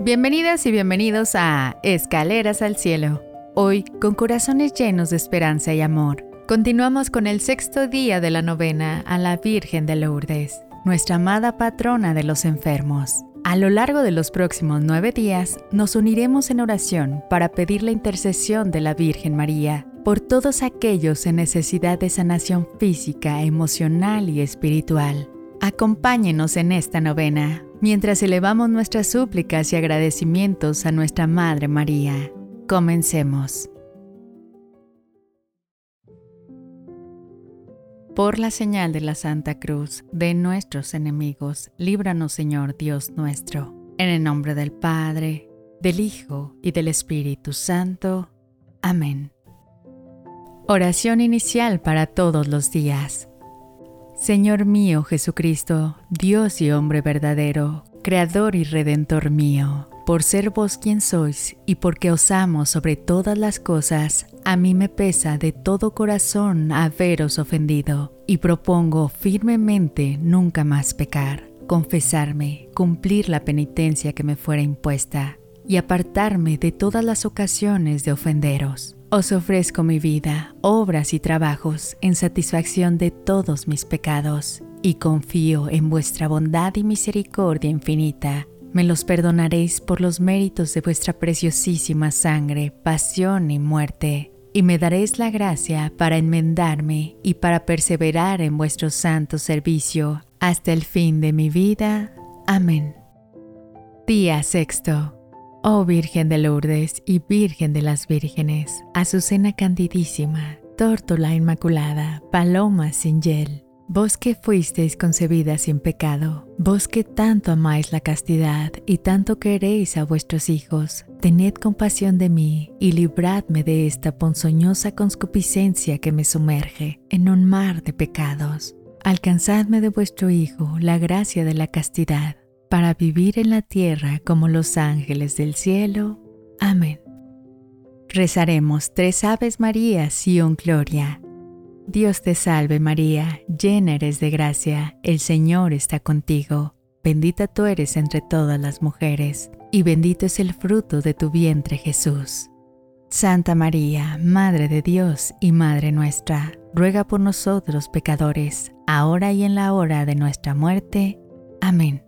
Bienvenidas y bienvenidos a Escaleras al Cielo. Hoy, con corazones llenos de esperanza y amor, continuamos con el sexto día de la novena a la Virgen de Lourdes, nuestra amada patrona de los enfermos. A lo largo de los próximos nueve días, nos uniremos en oración para pedir la intercesión de la Virgen María por todos aquellos en necesidad de sanación física, emocional y espiritual. Acompáñenos en esta novena mientras elevamos nuestras súplicas y agradecimientos a nuestra Madre María. Comencemos. Por la señal de la Santa Cruz de nuestros enemigos, líbranos Señor Dios nuestro, en el nombre del Padre, del Hijo y del Espíritu Santo. Amén. Oración inicial para todos los días. Señor mío Jesucristo, Dios y hombre verdadero, Creador y Redentor mío, por ser vos quien sois y porque os amo sobre todas las cosas, a mí me pesa de todo corazón haberos ofendido y propongo firmemente nunca más pecar, confesarme, cumplir la penitencia que me fuera impuesta y apartarme de todas las ocasiones de ofenderos os ofrezco mi vida, obras y trabajos en satisfacción de todos mis pecados, y confío en vuestra bondad y misericordia infinita. Me los perdonaréis por los méritos de vuestra preciosísima sangre, pasión y muerte, y me daréis la gracia para enmendarme y para perseverar en vuestro santo servicio hasta el fin de mi vida. Amén. Día sexto. Oh Virgen de Lourdes y Virgen de las Vírgenes, Azucena Candidísima, Tórtola Inmaculada, Paloma sin yel, vos que fuisteis concebida sin pecado, vos que tanto amáis la castidad y tanto queréis a vuestros hijos, tened compasión de mí y libradme de esta ponzoñosa conscupiscencia que me sumerge en un mar de pecados. Alcanzadme de vuestro Hijo la gracia de la castidad para vivir en la tierra como los ángeles del cielo. Amén. Rezaremos tres Aves Marías y un Gloria. Dios te salve María, llena eres de gracia, el Señor está contigo. Bendita tú eres entre todas las mujeres, y bendito es el fruto de tu vientre Jesús. Santa María, Madre de Dios y Madre nuestra, ruega por nosotros pecadores, ahora y en la hora de nuestra muerte. Amén.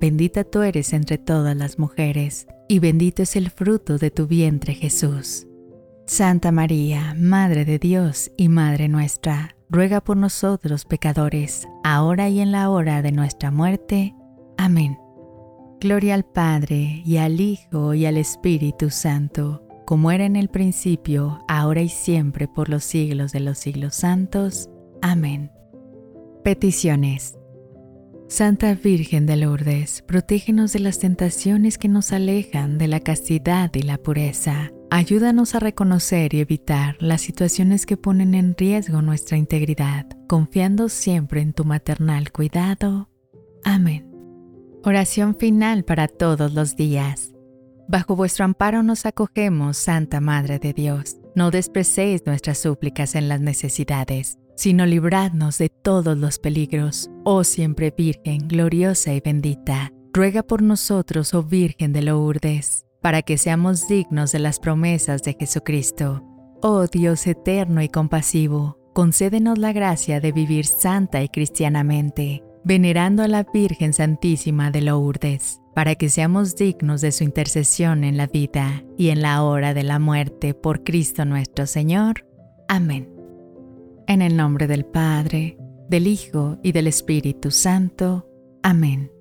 bendita tú eres entre todas las mujeres, y bendito es el fruto de tu vientre Jesús. Santa María, Madre de Dios y Madre nuestra, ruega por nosotros pecadores, ahora y en la hora de nuestra muerte. Amén. Gloria al Padre, y al Hijo, y al Espíritu Santo, como era en el principio, ahora y siempre, por los siglos de los siglos santos. Amén. Peticiones. Santa Virgen de Lourdes, protégenos de las tentaciones que nos alejan de la castidad y la pureza. Ayúdanos a reconocer y evitar las situaciones que ponen en riesgo nuestra integridad, confiando siempre en tu maternal cuidado. Amén. Oración final para todos los días. Bajo vuestro amparo nos acogemos, Santa Madre de Dios. No desprecéis nuestras súplicas en las necesidades sino libradnos de todos los peligros. Oh siempre Virgen, gloriosa y bendita, ruega por nosotros, oh Virgen de Lourdes, para que seamos dignos de las promesas de Jesucristo. Oh Dios eterno y compasivo, concédenos la gracia de vivir santa y cristianamente, venerando a la Virgen Santísima de Lourdes, para que seamos dignos de su intercesión en la vida y en la hora de la muerte por Cristo nuestro Señor. Amén. En el nombre del Padre, del Hijo y del Espíritu Santo. Amén.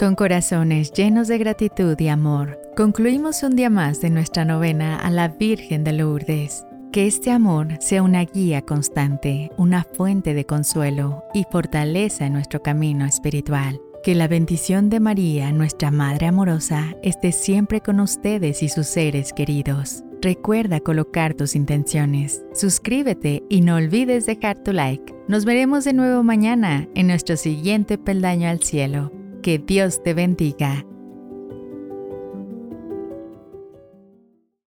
Con corazones llenos de gratitud y amor, concluimos un día más de nuestra novena a la Virgen de Lourdes. Que este amor sea una guía constante, una fuente de consuelo y fortaleza en nuestro camino espiritual. Que la bendición de María, nuestra Madre amorosa, esté siempre con ustedes y sus seres queridos. Recuerda colocar tus intenciones, suscríbete y no olvides dejar tu like. Nos veremos de nuevo mañana en nuestro siguiente peldaño al cielo. Que Dios te bendiga